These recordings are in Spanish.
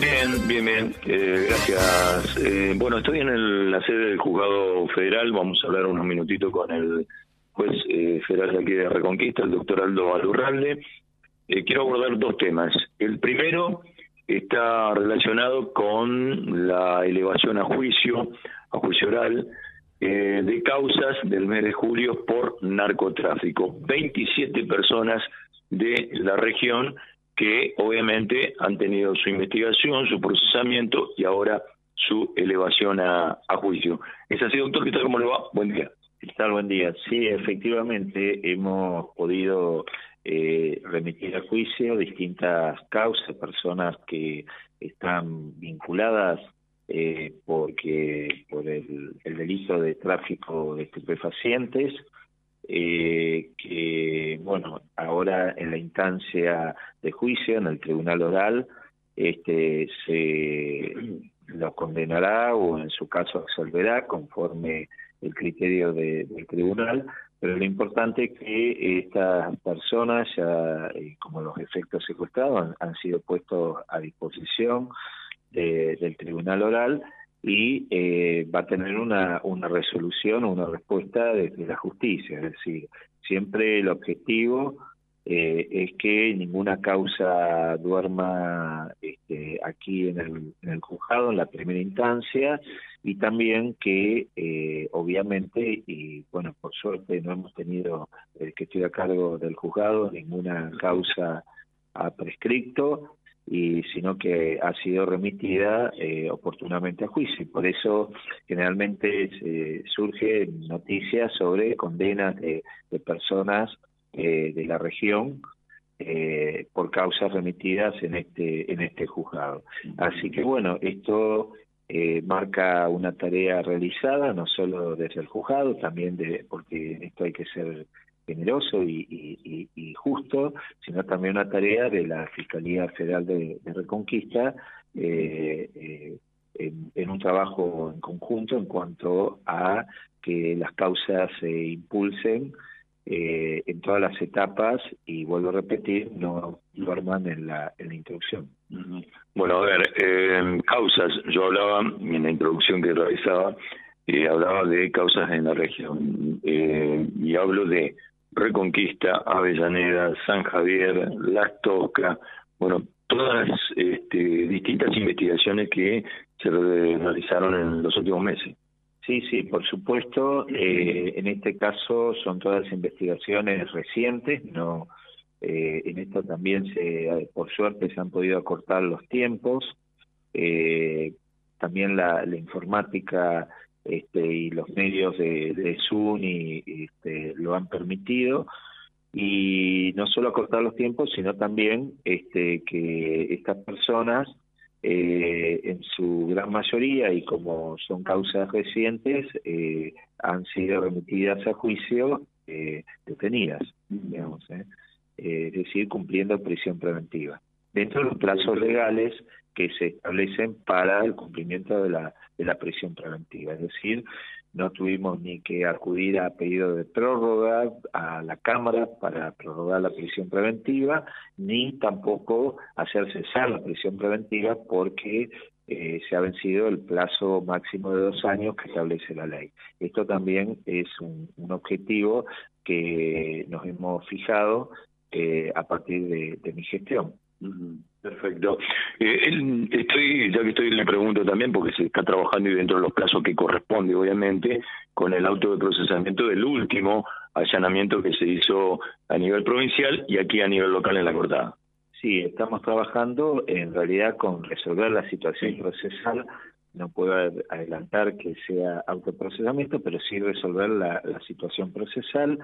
Bien, bien, bien. Eh, gracias. Eh, bueno, estoy en la sede del juzgado federal. Vamos a hablar unos minutitos con el juez eh, federal de aquí de Reconquista, el doctor Aldo Alurralde. quiero abordar dos temas. El primero está relacionado con la elevación a juicio, a juicio oral, de causas del mes de julio por narcotráfico. 27 personas de la región que obviamente han tenido su investigación, su procesamiento y ahora su elevación a, juicio. ¿Es así, doctor? ¿Qué tal? ¿Cómo le va? Buen día. ¿Qué tal? Buen día. Sí, efectivamente hemos podido eh, remitir a juicio distintas causas, personas que están vinculadas eh, porque por el delito de tráfico de estupefacientes, eh, que, bueno, ahora en la instancia de juicio, en el tribunal oral, este, se lo condenará o en su caso absolverá conforme el criterio del tribunal, pero lo importante es que estas personas, ya eh, como los efectos secuestrados, han, sido puestos a disposición del tribunal oral y eh, va a tener una, una resolución o una respuesta desde la justicia. Es decir, siempre el objetivo eh, es que ninguna causa duerma este, aquí en el, juzgado en la primera instancia y también que eh, obviamente y bueno por suerte no hemos tenido el que estoy a cargo del juzgado ninguna causa ha prescripto y sino que ha sido remitida eh, oportunamente a juicio. Por eso generalmente eh, surge noticias sobre condenas de, personas eh, de la región eh, por causas remitidas en este en este juzgado. Así que bueno, esto marca una tarea realizada no solo desde el juzgado, también de porque esto hay que ser generoso y, justo, sino también una tarea de la Fiscalía Federal de, Reconquista eh, eh, en, un trabajo en conjunto en cuanto a que las causas se impulsen eh, en todas las etapas y vuelvo a repetir, no duerman en la, en la introducción. Bueno, a ver, causas, yo hablaba en la introducción que realizaba, hablaba de causas en la región y hablo de Reconquista, Avellaneda, San Javier, Las Tosca, bueno, todas este, distintas investigaciones que se realizaron en los últimos meses. Sí, sí, por supuesto. Eh, en este caso son todas investigaciones recientes. No, eh, en esto también se, por suerte, se han podido acortar los tiempos. Eh, también la informática este, y los medios de, de Zoom y, este, lo han permitido y no solo acortar los tiempos sino también este, que estas personas eh, en su gran mayoría y como son causas recientes eh, han sido remitidas a juicio eh, detenidas digamos ¿eh? es decir cumpliendo prisión preventiva dentro de los plazos legales que se establecen para el cumplimiento de la, de la prisión preventiva. Es decir, no tuvimos ni que acudir a pedido de prórroga a la Cámara para prorrogar la prisión preventiva, ni tampoco hacer cesar la prisión preventiva porque eh, se ha vencido el plazo máximo de dos años que establece la ley. Esto también es un, objetivo que nos hemos fijado eh, a partir de mi gestión. Perfecto. Eh, estoy, ya que estoy, le pregunto también, porque se está trabajando y dentro de los plazos que corresponde, obviamente, con el auto de procesamiento del último allanamiento que se hizo a nivel provincial y aquí a nivel local en la cortada. Sí, estamos trabajando en realidad con resolver la situación procesal. No puedo adelantar que sea autoprocesamiento, pero sí resolver la, la situación procesal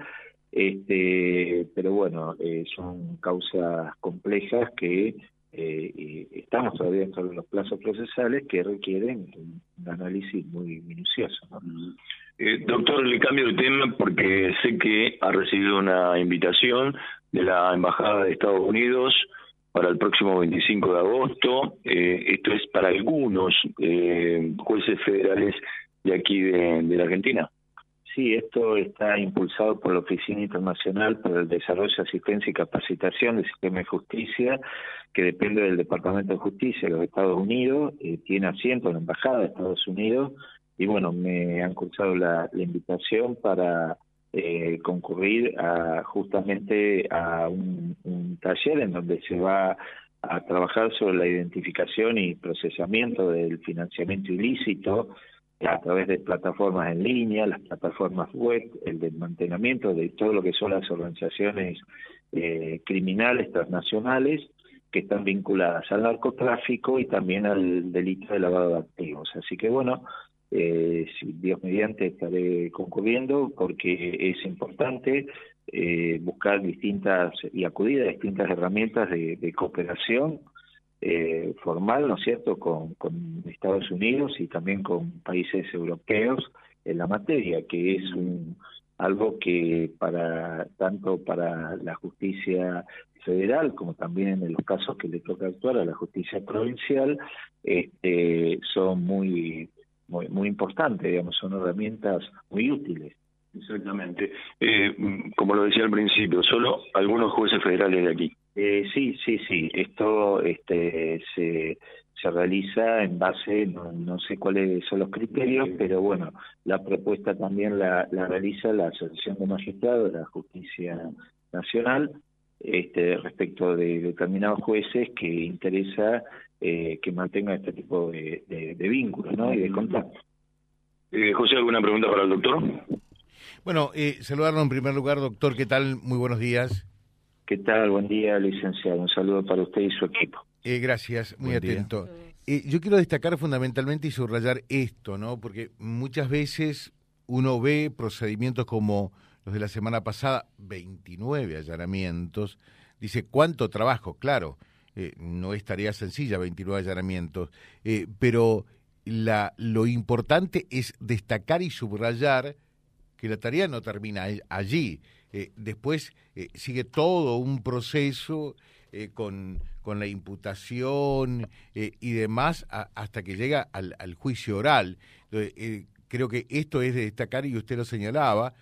este, pero bueno, eh, son causas complejas que eh, estamos todavía de los plazos procesales que requieren un, análisis muy minucioso. Eh, doctor, le cambio de tema porque sé que ha recibido una invitación de la Embajada de Estados Unidos para el próximo 25 de agosto. Eh, esto es para algunos eh, jueces federales de aquí de la Argentina. Sí, esto está impulsado por la Oficina Internacional para el Desarrollo, Asistencia y Capacitación del Sistema de Justicia, que depende del Departamento de Justicia de los Estados Unidos, tiene asiento en la Embajada de Estados Unidos, y bueno, me han cursado la, invitación para eh, concurrir a, justamente a un taller en donde se va a trabajar sobre la identificación y procesamiento del financiamiento ilícito a través de plataformas en línea, las plataformas web, el desmantelamiento de todo lo que son las organizaciones eh, criminales transnacionales que están vinculadas al narcotráfico y también al delito de lavado de activos. Así que bueno, eh, si Dios mediante estaré concurriendo porque es importante eh, buscar distintas y acudir a distintas herramientas de cooperación eh, formal, ¿no es cierto?, con, con, Estados Unidos y también con países europeos en la materia, que es un, algo que para tanto para la justicia federal como también en los casos que le toca actuar a la justicia provincial este, son muy, muy muy importantes, digamos, son herramientas muy útiles. Exactamente. Eh, como lo decía al principio, solo algunos jueces federales de aquí. Eh, sí, sí, sí. Esto este, se, se realiza en base, no, sé cuáles son los criterios, pero bueno, la propuesta también la, la realiza la Asociación de Magistrados de la Justicia Nacional este, respecto de determinados jueces que interesa eh, que mantengan este tipo de, de, vínculos ¿no? y de contacto. Eh, José, ¿alguna pregunta para el doctor? Bueno, eh, saludarlo en primer lugar, doctor, ¿qué tal? Muy buenos días. ¿Qué tal? Buen día, licenciado. Un saludo para usted y su equipo. Eh, gracias, muy atento. Eh, yo quiero destacar fundamentalmente y subrayar esto, ¿no? Porque muchas veces uno ve procedimientos como los de la semana pasada, 29 allanamientos, dice, ¿cuánto trabajo? Claro, eh, no es tarea sencilla, 29 allanamientos, pero la, lo importante es destacar y subrayar que la tarea no termina allí, eh, después eh, sigue todo un proceso eh, con, con, la imputación y demás hasta que llega al, juicio oral. creo que esto es de destacar y usted lo señalaba,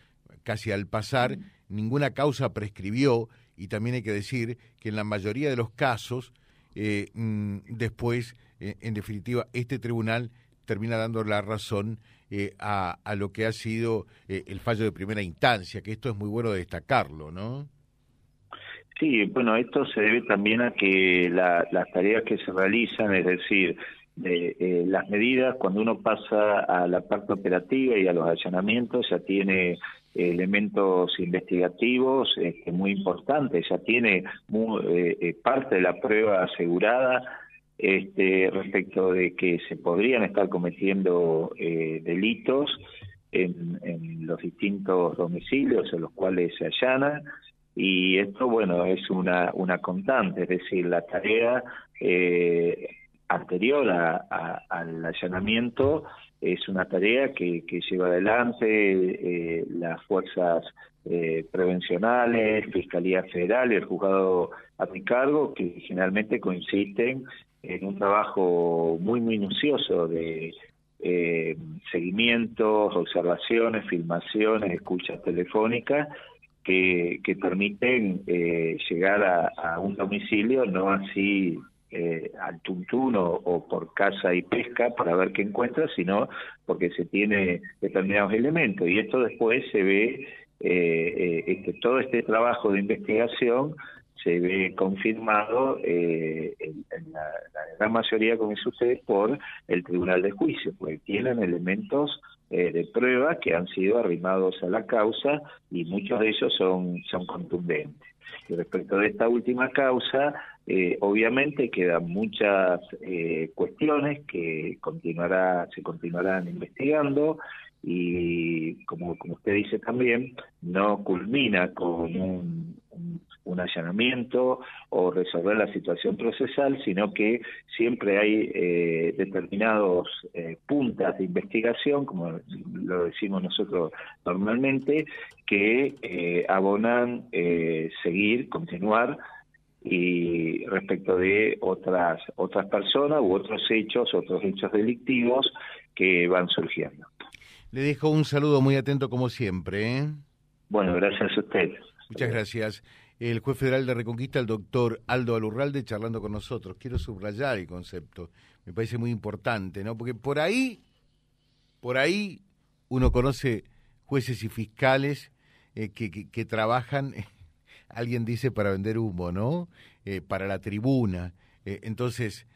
casi al pasar, ninguna causa prescribió y también hay que decir que en la mayoría de los casos, mm, después, en definitiva, este tribunal termina dando la razón eh, a, a, lo que ha sido eh, el fallo de primera instancia, que esto es muy bueno destacarlo, ¿no? Sí, bueno, esto se debe también a que las tareas que se realizan, es decir, eh, las medidas, cuando uno pasa a la parte operativa y a los allanamientos, ya tiene elementos investigativos este, muy importantes, ya tiene parte de la prueba asegurada, este, respecto de que se podrían estar cometiendo eh, delitos en, en, los distintos domicilios en los cuales se allana. Y esto bueno es una una constante es decir la tarea eh, anterior a, al allanamiento es una tarea que, que lleva adelante eh, las fuerzas eh, prevencionales, Fiscalía Federal y el juzgado a mi cargo, que generalmente coinciden en un trabajo muy minucioso de eh, seguimientos, observaciones, filmaciones, escuchas telefónicas que, que permiten eh, llegar a, un domicilio, no así eh, al tuntún o, por casa y pesca para ver qué encuentra, sino porque se tiene determinados elementos. Y esto después se ve, este, todo este trabajo de investigación se ve confirmado eh, en, la, gran mayoría, como usted, por el Tribunal de Juicio, porque tienen elementos eh, de prueba que han sido arrimados a la causa y muchos de ellos son, son contundentes. Y respecto de esta última causa, eh, obviamente quedan muchas eh, cuestiones que continuará, se continuarán investigando y como, como usted dice también, no culmina con un, un, allanamiento o resolver la situación procesal, sino que siempre hay eh, determinados eh, puntas de investigación, como lo decimos nosotros normalmente, que eh, abonan eh, seguir, continuar y respecto de otras otras personas u otros hechos, otros hechos delictivos que van surgiendo. Le dejo un saludo muy atento como siempre. ¿eh? Bueno, gracias a usted. Muchas gracias. El juez federal de Reconquista, el doctor Aldo Alurralde, charlando con nosotros. Quiero subrayar el concepto. Me parece muy importante, ¿no? Porque por ahí, por ahí uno conoce jueces y fiscales eh, que, trabajan, alguien dice para vender humo, ¿no? Eh, para la tribuna. Eh, entonces,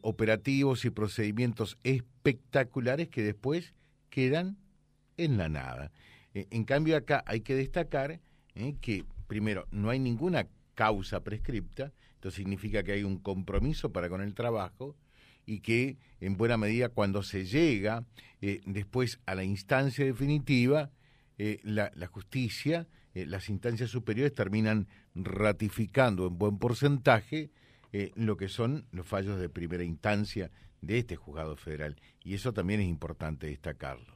operativos y procedimientos espectaculares que después quedan en la nada. en cambio, acá hay que destacar que, primero, no hay ninguna causa prescripta, esto significa que hay un compromiso para con el trabajo, y que en buena medida cuando se llega eh, después a la instancia definitiva, eh, la, justicia, eh, las instancias superiores terminan ratificando en buen porcentaje lo que son los fallos de primera instancia de este juzgado federal. Y eso también es importante destacarlo